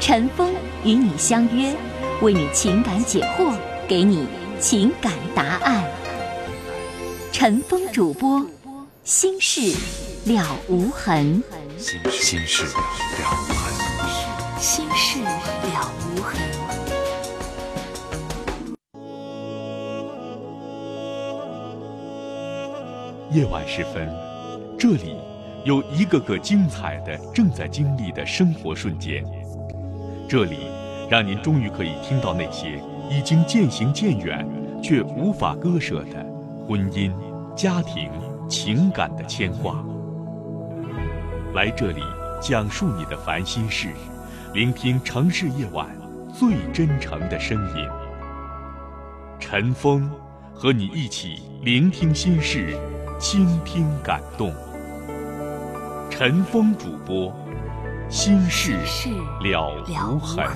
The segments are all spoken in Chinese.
陈峰与你相约，为你情感解惑，给你情感答案。陈峰主播，心事了无痕。心心事了无痕。心事了无痕。夜晚时分，这里有一个个精彩的正在经历的生活瞬间。这里让您终于可以听到那些已经渐行渐远却无法割舍的婚姻、家庭、情感的牵挂。来这里讲述你的烦心事，聆听城市夜晚最真诚的声音。陈峰和你一起聆听心事。倾听感动，陈峰主播，心事了无痕。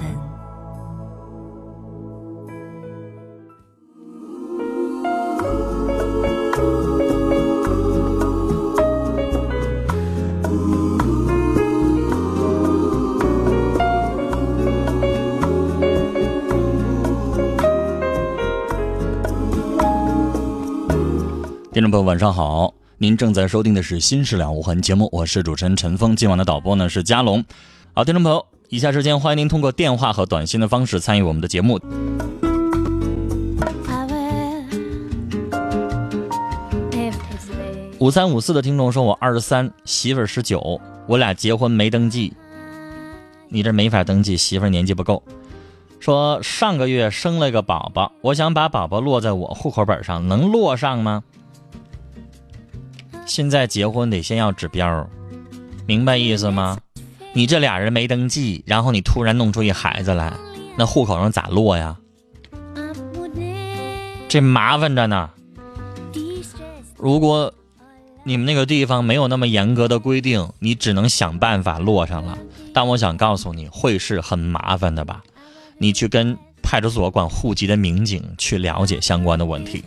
听众朋友，晚上好！您正在收听的是《新事了无痕》节目，我是主持人陈峰。今晚的导播呢是佳龙。好，听众朋友，以下时间欢迎您通过电话和短信的方式参与我们的节目。五三五四的听众说：“我二十三，媳妇儿十九，我俩结婚没登记。你这没法登记，媳妇儿年纪不够。说上个月生了个宝宝，我想把宝宝落在我户口本上，能落上吗？”现在结婚得先要指标，明白意思吗？你这俩人没登记，然后你突然弄出一孩子来，那户口上咋落呀？这麻烦着呢。如果你们那个地方没有那么严格的规定，你只能想办法落上了。但我想告诉你，会是很麻烦的吧？你去跟派出所管户籍的民警去了解相关的问题。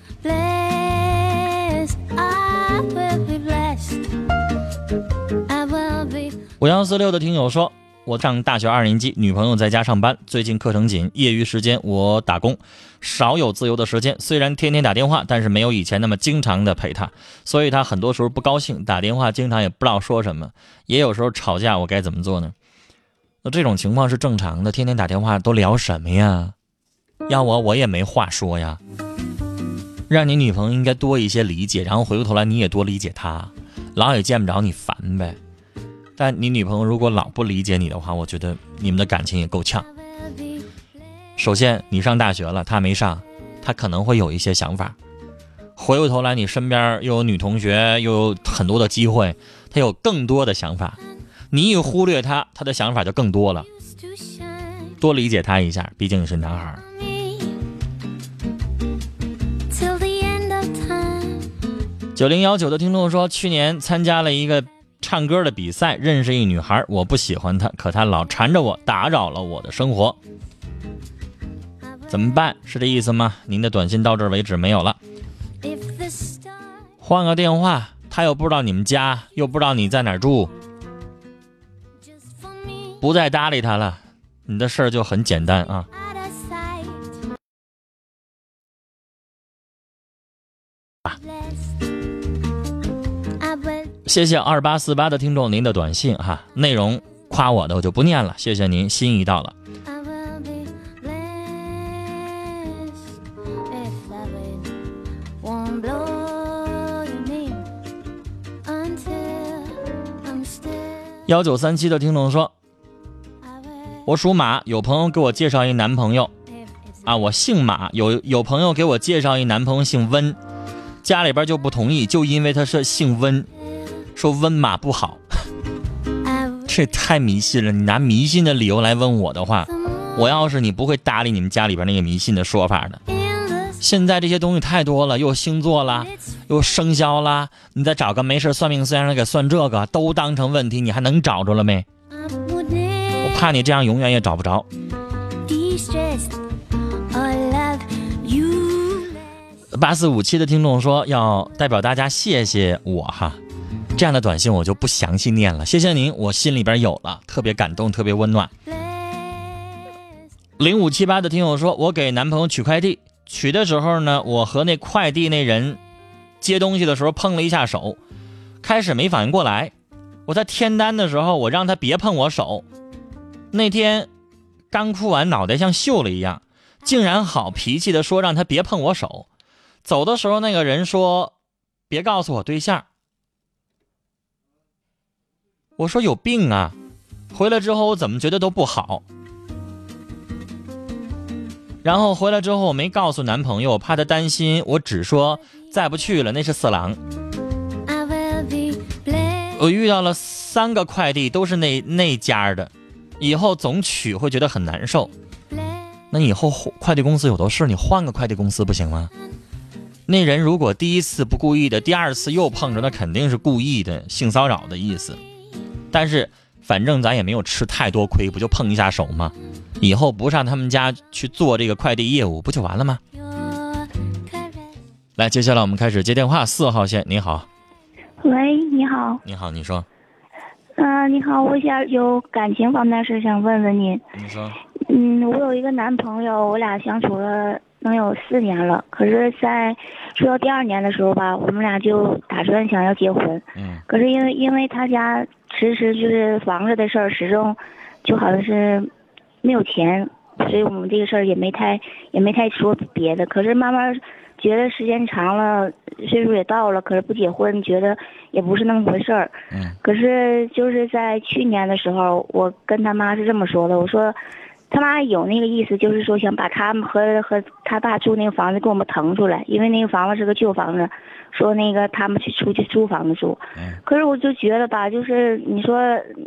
五幺四六的听友说：“我上大学二年级，女朋友在家上班，最近课程紧，业余时间我打工，少有自由的时间。虽然天天打电话，但是没有以前那么经常的陪她，所以她很多时候不高兴，打电话经常也不知道说什么，也有时候吵架。我该怎么做呢？那这种情况是正常的，天天打电话都聊什么呀？要我我也没话说呀。让你女朋友应该多一些理解，然后回过头来你也多理解她，老也见不着你烦呗。”但你女朋友如果老不理解你的话，我觉得你们的感情也够呛。首先，你上大学了，她没上，她可能会有一些想法。回过头来，你身边又有女同学，又有很多的机会，她有更多的想法。你一忽略她，她的想法就更多了。多理解她一下，毕竟你是男孩。九零幺九的听众说，去年参加了一个。唱歌的比赛，认识一女孩，我不喜欢她，可她老缠着我，打扰了我的生活，怎么办？是这意思吗？您的短信到这儿为止没有了，换个电话，他又不知道你们家，又不知道你在哪住，不再搭理他了，你的事儿就很简单啊。谢谢二八四八的听众，您的短信哈，内容夸我的我就不念了，谢谢您，心意到了。幺九三七的听众说，我属马，有朋友给我介绍一男朋友，啊，我姓马，有有朋友给我介绍一男朋友姓温，家里边就不同意，就因为他是姓温。说温马不好，这太迷信了！你拿迷信的理由来问我的话，我要是你不会搭理你们家里边那个迷信的说法的。现在这些东西太多了，又星座啦，又生肖啦，你再找个没事算命先生给算这个，都当成问题，你还能找着了没？我怕你这样永远也找不着。八四五七的听众说要代表大家谢谢我哈，这样的短信我就不详细念了。谢谢您，我心里边有了，特别感动，特别温暖。零五七八的听友说，我给男朋友取快递。取的时候呢，我和那快递那人接东西的时候碰了一下手，开始没反应过来。我在填单的时候，我让他别碰我手。那天刚哭完，脑袋像锈了一样，竟然好脾气的说让他别碰我手。走的时候，那个人说别告诉我对象。我说有病啊！回来之后我怎么觉得都不好。然后回来之后，我没告诉男朋友，怕他担心。我只说再不去了，那是色狼。我遇到了三个快递，都是那那家的，以后总取会觉得很难受。那以后快递公司有的是，你换个快递公司不行吗？那人如果第一次不故意的，第二次又碰着，那肯定是故意的性骚扰的意思。但是反正咱也没有吃太多亏，不就碰一下手吗？以后不上他们家去做这个快递业务，不就完了吗？来，接下来我们开始接电话。四号线，你好。喂，你好。你好，你说。嗯，你好，我想有感情方面的事想问问你。你说。嗯，我有一个男朋友，我俩相处了能有四年了。可是，在说到第二年的时候吧，我们俩就打算想要结婚。嗯。可是因为因为他家迟迟就是房子的事儿，始终就好像是。没有钱，所以我们这个事儿也没太也没太说别的。可是慢慢觉得时间长了，岁数也到了，可是不结婚，觉得也不是那么回事儿。嗯。可是就是在去年的时候，我跟他妈是这么说的，我说他妈有那个意思，就是说想把他们和和他爸住那个房子给我们腾出来，因为那个房子是个旧房子，说那个他们去出去租房子住。嗯。可是我就觉得吧，就是你说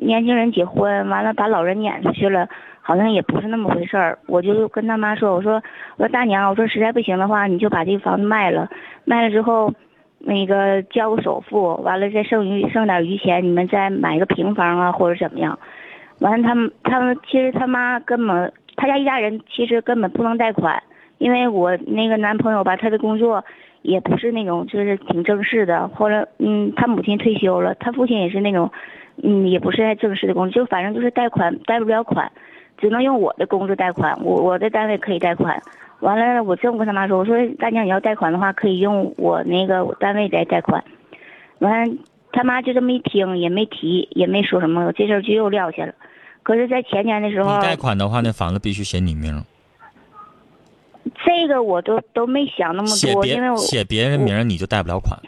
年轻人结婚完了，把老人撵出去了。好像也不是那么回事儿，我就跟他妈说：“我说，我说大娘，我说实在不行的话，你就把这个房子卖了，卖了之后，那个交个首付，完了再剩余剩点余钱，你们再买个平房啊，或者怎么样。完了，他们他们其实他妈根本他家一家人其实根本不能贷款，因为我那个男朋友吧，他的工作也不是那种就是挺正式的，后来嗯，他母亲退休了，他父亲也是那种，嗯，也不是太正式的工作，就反正就是贷款贷不了款。”只能用我的工资贷款，我我的单位可以贷款。完了，我这么跟他妈说，我说大娘你要贷款的话，可以用我那个我单位来贷款。完，他妈就这么一听，也没提，也没说什么，这事儿就又撂下了。可是，在前年的时候，你贷款的话，那房子必须写你名。这个我都都没想那么多，因为我写别人名你就贷不了款。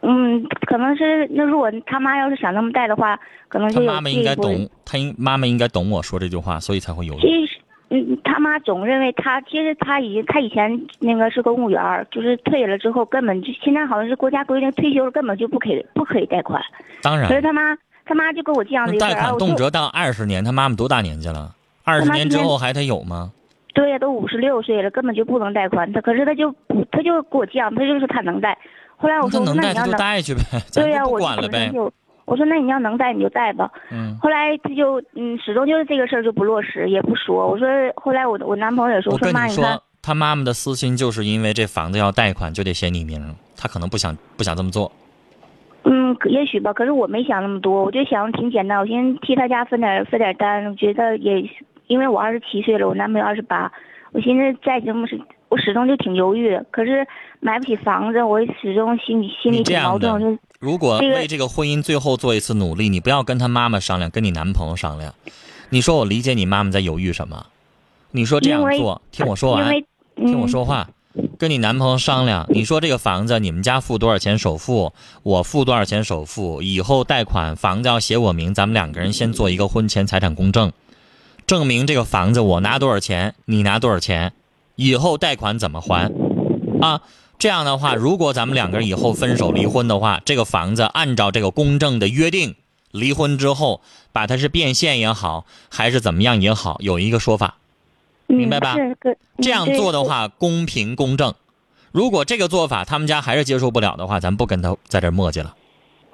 嗯，可能是那如果他妈要是想那么贷的话，可能就他妈妈应该懂，他应妈妈应该懂我说这句话，所以才会犹豫。嗯，他妈总认为他其实他已经他以前那个是公务员，就是退了之后根本就现在好像是国家规定退休了根本就不可以不可以贷款。当然。可是他妈他妈就跟我这样的贷款动辄到二十年，他妈妈多大年纪了？二十年之后还得有吗？对呀，都五十六岁了，根本就不能贷款。他可是他就不他就给我犟，他就说他能贷。后来我说那你要能贷去呗，对呀，我管了呗。我说那你要能带你就带吧。嗯。后来他就嗯始终就是这个事儿就不落实也不说。我说后来我我男朋友也说我说妈你说他妈妈的私心就是因为这房子要贷款就得写你名，他可能不想不想这么做。嗯，也许吧。可是我没想那么多，我就想挺简单，我先替他家分点分点单。我觉得也因为我二十七岁了，我男朋友二十八，我寻思再这么是。我始终就挺犹豫的，可是买不起房子，我始终心里心里挺矛盾。就如果为这个婚姻最后做一次努力，你不要跟他妈妈商量，跟你男朋友商量。你说我理解你妈妈在犹豫什么？你说这样做，听我说完，听我说话，跟你男朋友商量。你说这个房子你们家付多少钱首付，我付多少钱首付，以后贷款房子要写我名，咱们两个人先做一个婚前财产公证，证明这个房子我拿多少钱，你拿多少钱。以后贷款怎么还？啊，这样的话，如果咱们两个人以后分手离婚的话，这个房子按照这个公证的约定离婚之后把它是变现也好，还是怎么样也好，有一个说法，明白吧这样做的，嗯话公平公正。如果这个做法他们家还是接受不了的话，咱不跟他在这儿磨叽了。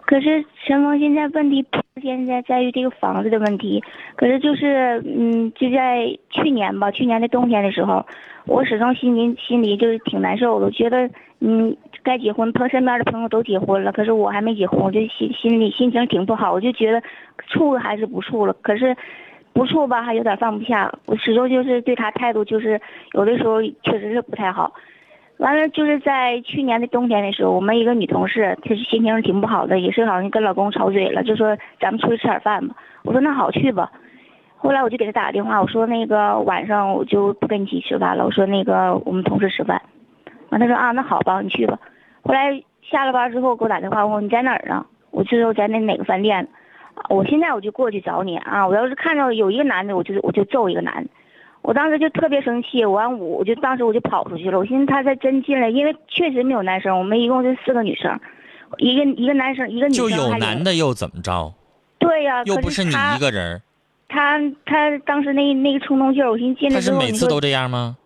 可是陈峰现在问题不现在在于这个房子的问题，可是就是嗯，就在去年吧，去年的冬天的时候，我始终心里心里就是挺难受的，觉得嗯该结婚，朋身边的朋友都结婚了，可是我还没结婚，我就心心里心情挺不好，我就觉得处还是不处了，可是不处吧还有点放不下，我始终就是对他态度就是有的时候确实是不太好。完了，就是在去年的冬天的时候，我们一个女同事，她心情挺不好的，也是好像跟老公吵嘴了，就说咱们出去吃点饭吧。我说那好去吧。后来我就给她打个电话，我说那个晚上我就不跟你一起吃饭了，我说那个我们同事吃饭。完，她说啊那好吧，你去吧。后来下了班之后给我打电话问我你在哪儿呢？我就说在那哪个饭店。我现在我就过去找你啊！我要是看到有一个男的，我就我就揍一个男的。我当时就特别生气，我完我我就当时我就跑出去了。我寻思他再真进来，因为确实没有男生，我们一共就四个女生，一个一个男生一个女生就有男的又怎么着？对呀、可又不是你一个人，他他当时那那个冲动劲儿，我寻思进来他是每次都这样吗？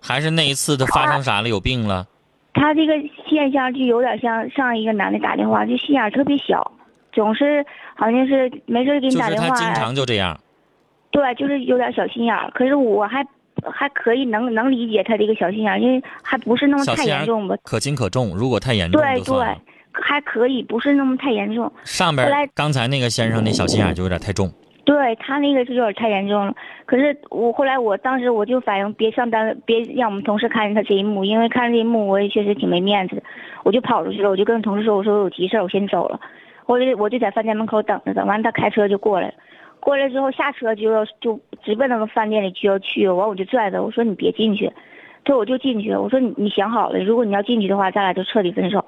还是那一次他发生啥了？有病了？他这个现象就有点像上一个男的打电话，就心眼儿特别小，总是好像是没事给你打电话，他经常就这样。对，就是有点小心眼儿。可是我还还可以能能理解他这个小心眼儿，因为还不是那么太严重吧。可轻可重，如果太严重对对还可以，不是那么太严重。上边儿刚才那个先生那小心眼儿就有点太重。对他那个是有点太严重了。可是我后来我当时我就反应，别上单位，别让我们同事看见他这一幕，因为看这一幕我也确实挺没面子的。我就跑出去了，我就跟同事说，我说我有急事儿，我先走了。我就我就在饭店门口等着他，完了他开车就过来了。过来之后下车就要就直奔那个饭店里就要去，完我就拽他，我说你别进去，他说我就进去，我说你你想好了，如果你要进去的话，咱俩就彻底分手。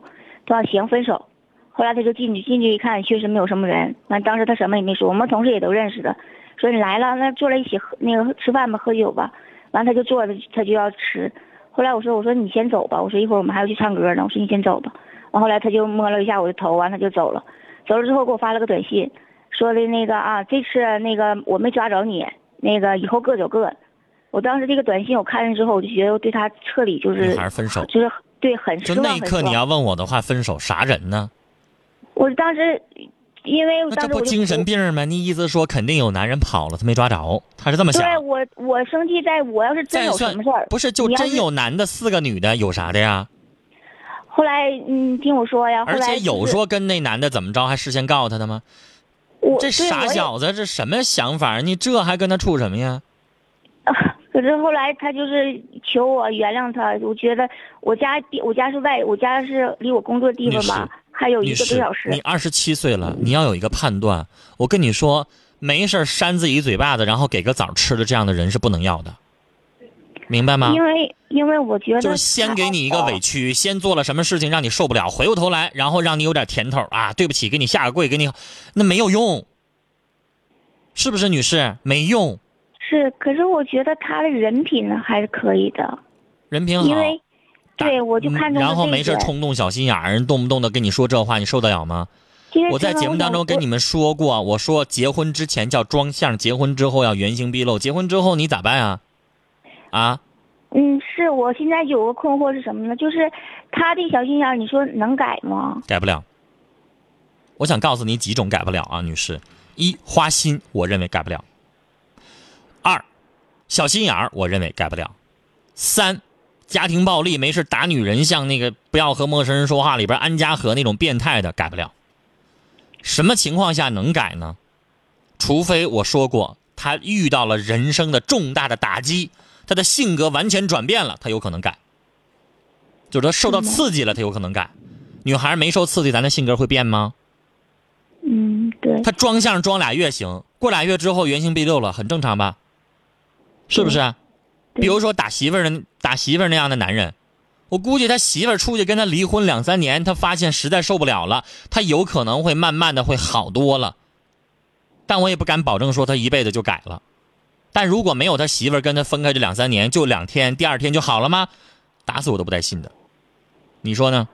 他说行分手。后来他就进去，进去一看确实没有什么人，完当时他什么也没说，我们同事也都认识的，说你来了，那坐在一起喝那个吃饭吧，喝酒吧。完他就坐着，他就要吃。后来我说我说你先走吧，我说一会儿我们还要去唱歌呢，我说你先走吧。完后来他就摸了一下我的头，完他就走了。走了之后给我发了个短信，说的那个啊，这次那个我没抓着你，那个以后各走各的。我当时这个短信我看了之后，我就觉得我对他彻底就是你还是分手就是对很失望。就那一刻你要问我的话，分手啥人呢？我当时，因为这不精神病吗？你意思说肯定有男人跑了，他没抓着，他是这么想。对我，我生气在我要是真有再算什么事儿，不是就真有男的四个女的，有啥的呀？后来，嗯，听我说呀，后而且有说跟那男的怎么着，还事先告诉他的吗？我这傻小子，这什么想法？你这还跟他处什么呀？可是后来他就是求我原谅他，我觉得我家地我家是外，我家是离我工作地方吧，还有一个多小时你。二十七岁了，你要有一个判断。我跟你说，没事扇自己一嘴巴子，然后给个枣吃的这样的人是不能要的，明白吗？因为因为我觉得就是先给你一个委屈，先做了什么事情让你受不了，回过头来，然后让你有点甜头啊，对不起，给你下个跪，给你，那没有用，是不是，女士？没用，是，可是我觉得他的人品呢还是可以的，人品好。因为对我就看中嗯然后没事冲动小心眼儿，动不动的跟你说这话，你受得了吗？我在节目当中跟你们们说过，我说结婚之前叫装相，结婚之后要原形毕露。结婚之后你咋办啊？啊，嗯，是我现在有个困惑是什么呢？就是他的小心眼儿，你说能改吗？改不了。我想告诉你几种改不了啊，女士。一花心，我认为改不了。二，小心眼儿，我认为改不了。三，家庭暴力，没事打女人，像那个不要和陌生人说话里边安家和那种变态的，改不了。什么情况下能改呢？除非我说过，他遇到了人生的重大的打击，他的性格完全转变了，他有可能改。就是他受到刺激了，他有可能改。女孩没受刺激，咱的性格会变吗？嗯，对，他装相装俩月行，过俩月之后原形毕露了，很正常吧？是不是？比如说打媳妇儿的打媳妇儿那样的男人，我估计他媳妇儿出去跟他离婚两三年，他发现实在受不了了，他有可能会慢慢的会好多了。但我也不敢保证说他一辈子就改了。但如果没有他媳妇跟他分开这两三年，就两天，第二天就好了吗？打死我都不带信的。你说呢？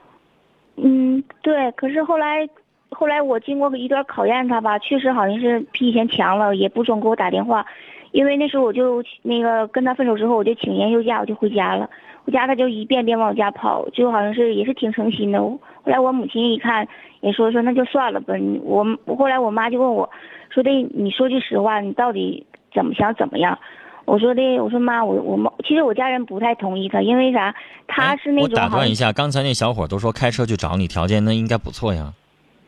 嗯，对。可是后来后来我经过一段考验他吧，确实好像是比以前强了，也不总给我打电话。因为那时候我就那个跟他分手之后，我就请年休假，我就回家了。回家他就一遍遍往我家跑，就好像是也是挺诚心的。后来我母亲一看，也说说那就算了吧。我后来我妈就问我，说的你说句实话，你到底怎么想怎么样？我说的我说妈，我我妈其实我家人不太同意他，因为啥？他是那种我打断一下，刚才那小伙都说开车去找你，条件那应该不错呀。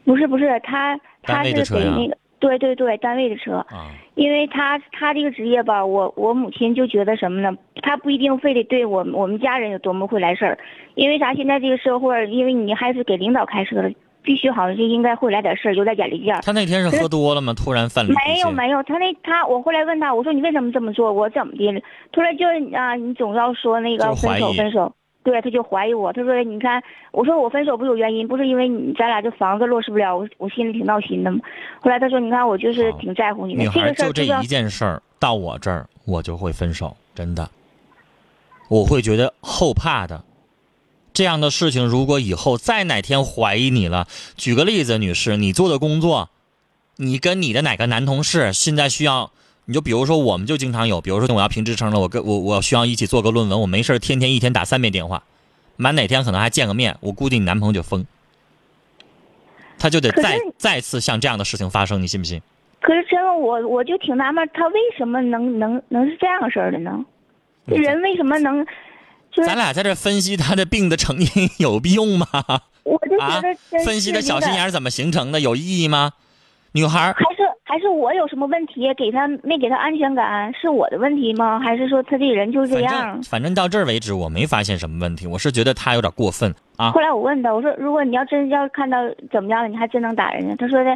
不是不是，他他是给那个对对对单位的车。啊。因为他他这个职业吧，我我母亲就觉得什么呢？他不一定非得对我我们家人有多么会来事儿，因为啥？现在这个社会，因为你还是给领导开车的，必须好像就应该会来点事儿，有点眼力劲儿。他那天是喝多了吗？突然犯了没有没有，他那他我后来问他，我说你为什么这么做？我怎么的？突然就啊，你总要说那个分手分手。对，他就怀疑我。他说：“你看，我说我分手不有原因，不是因为你咱俩这房子落实不了，我我心里挺闹心的嘛。”后来他说：“你看，我就是挺在乎你的。”女孩就这一件事儿到我这儿，我就会分手，真的。我会觉得后怕的。这样的事情，如果以后再哪天怀疑你了，举个例子，女士，你做的工作，你跟你的哪个男同事现在需要？你就比如说，我们就经常有，比如说我要评职称了，我跟我我需要一起做个论文，我没事天天一天打三遍电话，满哪天可能还见个面，我估计你男朋友就疯，他就得再再次像这样的事情发生，你信不信？可是真的我我就挺纳闷，他为什么能能能是这样式儿的呢？这人为什么能？咱俩在这分析他的病的成因有必用吗？我就觉得分析的小心眼怎么形成的有意义吗？女孩还是还是我有什么问题？给他没给他安全感，是我的问题吗？还是说他这个人就是这样？反正到这儿为止，我没发现什么问题。我是觉得他有点过分啊。后来我问他，我说如果你要真要看到怎么样了，你还真能打人家？他说的，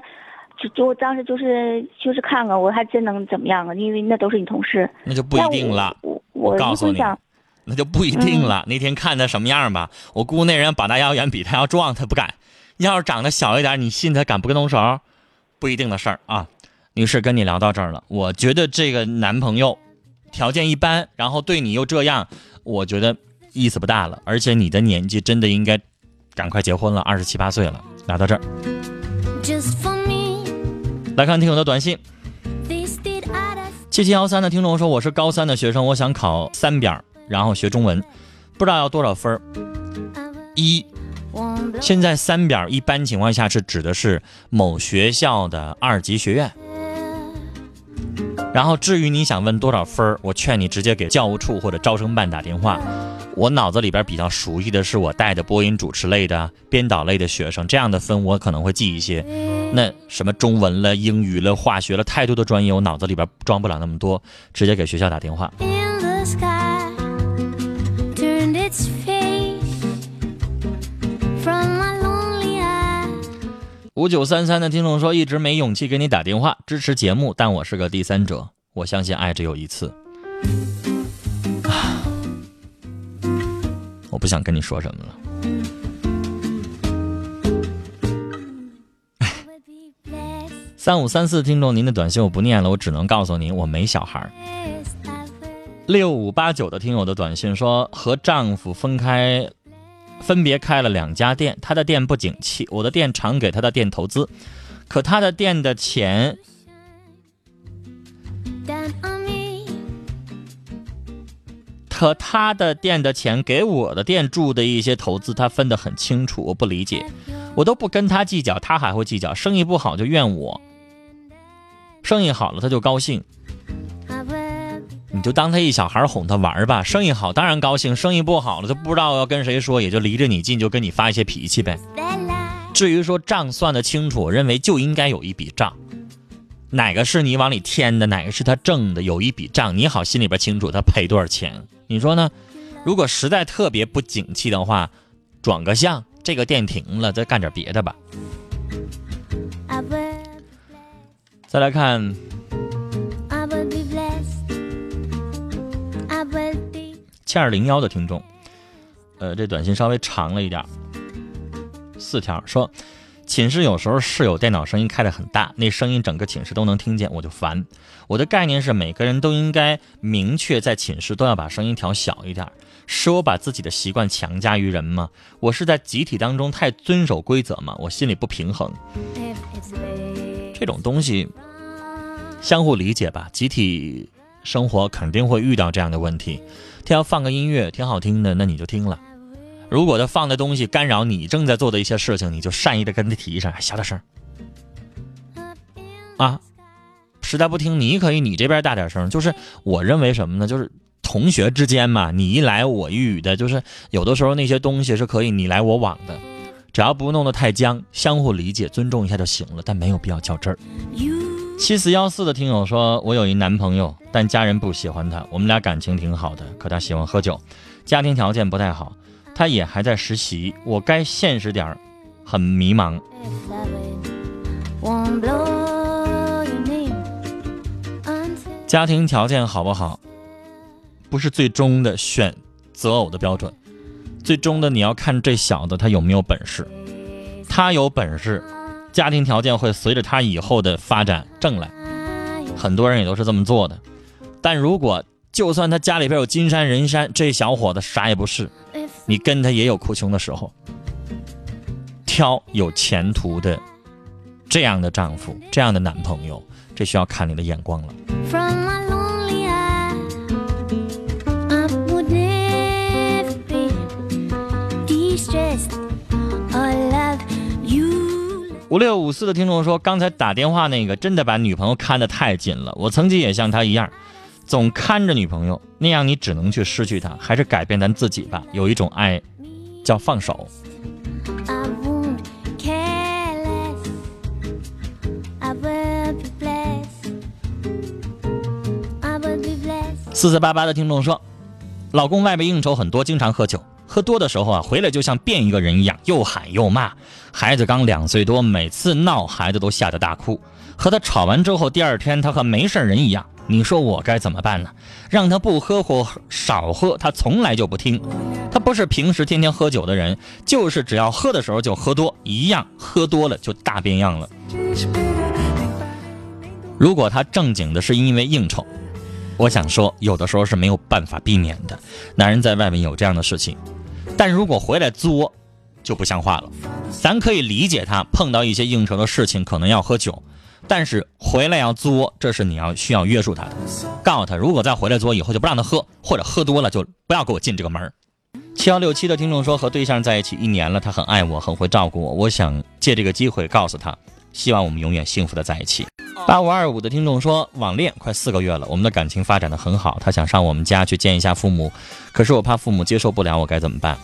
就就我当时就是就是看看，我还真能怎么样啊？因为那都是你同事。那就不一定了。我我告诉你，那就不一定了。嗯、那天看他什么样吧，我估那人膀大腰圆，比他要壮，他不敢。要是长得小一点，你信他敢不跟动手？不一定的事儿啊，女士，跟你聊到这儿了。我觉得这个男朋友条件一般，然后对你又这样，我觉得意思不大了。而且你的年纪真的应该赶快结婚了，二十七八岁了。聊到这儿，来看听友的短信。七七幺三的听众说：“我是高三的学生，我想考三表，然后学中文，不知道要多少分一。”现在三表一般情况下是指的是某学校的二级学院，然后至于你想问多少分我劝你直接给教务处或者招生办打电话。我脑子里边比较熟悉的是我带的播音主持类的、编导类的学生，这样的分我可能会记一些。那什么中文了、英语了、化学了，太多的专业我脑子里边装不了那么多，直接给学校打电话。五九三三的听众说，一直没勇气给你打电话支持节目，但我是个第三者，我相信爱只有一次。啊，我不想跟你说什么了。三五三四听众，您的短信我不念了，我只能告诉您，我没小孩。六五八九的听友的短信说，和丈夫分开。分别开了两家店，他的店不景气，我的店常给他的店投资，可他的店的钱，可他的店的钱给我的店注的一些投资，他分得很清楚，我不理解，我都不跟他计较，他还会计较，生意不好就怨我，生意好了他就高兴。你就当他一小孩哄他玩吧，生意好当然高兴，生意不好了他不知道要跟谁说，也就离着你近，就跟你发一些脾气呗。至于说账算得清楚，我认为就应该有一笔账，哪个是你往里添的，哪个是他挣的，有一笔账，你好心里边清楚他赔多少钱。你说呢？如果实在特别不景气的话，转个向，这个店停了，再干点别的吧。再来看。七二零幺的听众，呃，这短信稍微长了一点，四条说，寝室有时候室友电脑声音开得很大，那声音整个寝室都能听见，我就烦。我的概念是每个人都应该明确在寝室都要把声音调小一点。是我把自己的习惯强加于人吗？我是在集体当中太遵守规则吗？我心里不平衡。这种东西相互理解吧。集体生活肯定会遇到这样的问题。他要放个音乐挺好听的，那你就听了。如果他放的东西干扰你正在做的一些事情，你就善意的跟他提一声，小点声。啊，实在不听，你可以你这边大点声。就是我认为什么呢？就是同学之间嘛，你一来我一语的，就是有的时候那些东西是可以你来我往的，只要不弄得太僵，相互理解、尊重一下就行了，但没有必要较真儿。七四幺四的听友说，我有一男朋友，但家人不喜欢他，我们俩感情挺好的，可他喜欢喝酒，家庭条件不太好。他也还在实习，我该现实点儿，很迷茫。家庭条件好不好，不是最终的选择偶的标准，最终的你要看这小子他有没有本事。他有本事，家庭条件会随着他以后的发展挣来，很多人也都是这么做的。但如果就算他家里边有金山银山，这小伙子啥也不是。你跟他也有哭穷的时候，挑有前途的这样的丈夫、这样的男朋友，这需要看你的眼光了。五六五四的听众说，刚才打电话那个真的把女朋友看得太紧了，我曾经也像他一样。总看着女朋友，那样你只能去失去她，还是改变咱自己吧。有一种爱，叫放手。四四八八的听众说，老公外面应酬很多，经常喝酒，喝多的时候啊，回来就像变一个人一样，又喊又骂。孩子刚两岁多，每次闹，孩子都吓得大哭。和他吵完之后，第二天他和没事人一样。你说我该怎么办呢？让他不喝或少喝，他从来就不听。他不是平时天天喝酒的人，就是只要喝的时候就喝多，一样喝多了就大变样了。如果他正经的是因为应酬，我想说有的时候是没有办法避免的。男人在外面有这样的事情，但如果回来作，就不像话了。咱可以理解他碰到一些应酬的事情，可能要喝酒。但是回来要作，这是你要需要约束他的，告诉他，如果再回来作，以后就不让他喝，或者喝多了就不要给我进这个门七幺六七的听众说，和对象在一起一年了，他很爱我，很会照顾我，我想借这个机会告诉他，希望我们永远幸福的在一起。八五二五的听众说，网恋快四个月了，我们的感情发展的很好，他想上我们家去见一下父母，可是我怕父母接受不了，我该怎么办？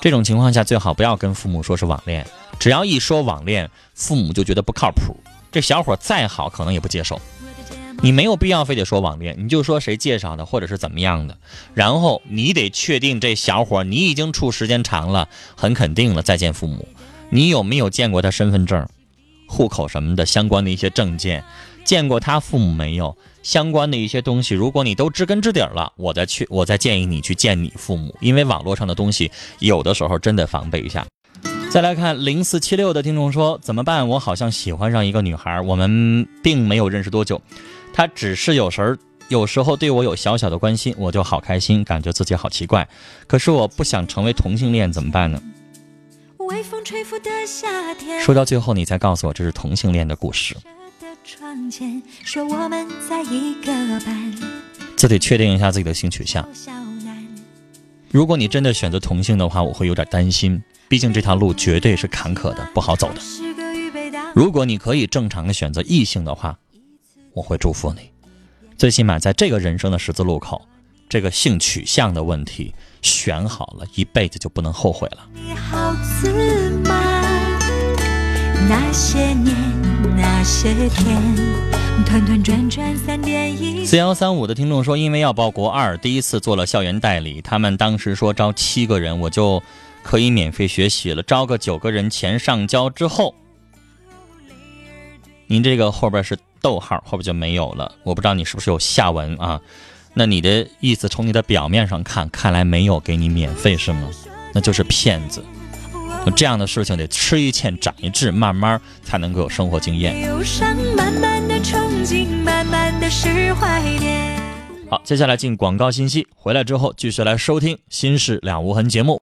这种情况下最好不要跟父母说是网恋，只要一说网恋，父母就觉得不靠谱。这小伙再好，可能也不接受。你没有必要非得说网恋，你就说谁介绍的，或者是怎么样的。然后你得确定这小伙你已经处时间长了，很肯定了再见父母。你有没有见过他身份证、户口什么的相关的一些证件？见过他父母没有？相关的一些东西，如果你都知根知底了，我再去，我再建议你去见你父母，因为网络上的东西有的时候真得防备一下。再来看零四七六的听众说怎么办？我好像喜欢上一个女孩，我们并没有认识多久，她只是有时儿有时候对我有小小的关心，我就好开心，感觉自己好奇怪。可是我不想成为同性恋，怎么办呢？说到最后，你才告诉我这是同性恋的故事，这得确定一下自己的性取向。如果你真的选择同性的话，我会有点担心。毕竟这条路绝对是坎坷的，不好走的。如果你可以正常的选择异性的话，我会祝福你。最起码在这个人生的十字路口，这个性取向的问题选好了，一辈子就不能后悔了。四幺三五的听众说，因为要报国二，第一次做了校园代理，他们当时说招七个人，我就。可以免费学习了，招个九个人，钱上交之后，您这个后边是逗号，后边就没有了。我不知道你是不是有下文啊？那你的意思从你的表面上看，看来没有给你免费是吗？那就是骗子。这样的事情得吃一堑长一智，慢慢才能够有生活经验。好，接下来进广告信息，回来之后继续来收听《心事两无痕》节目。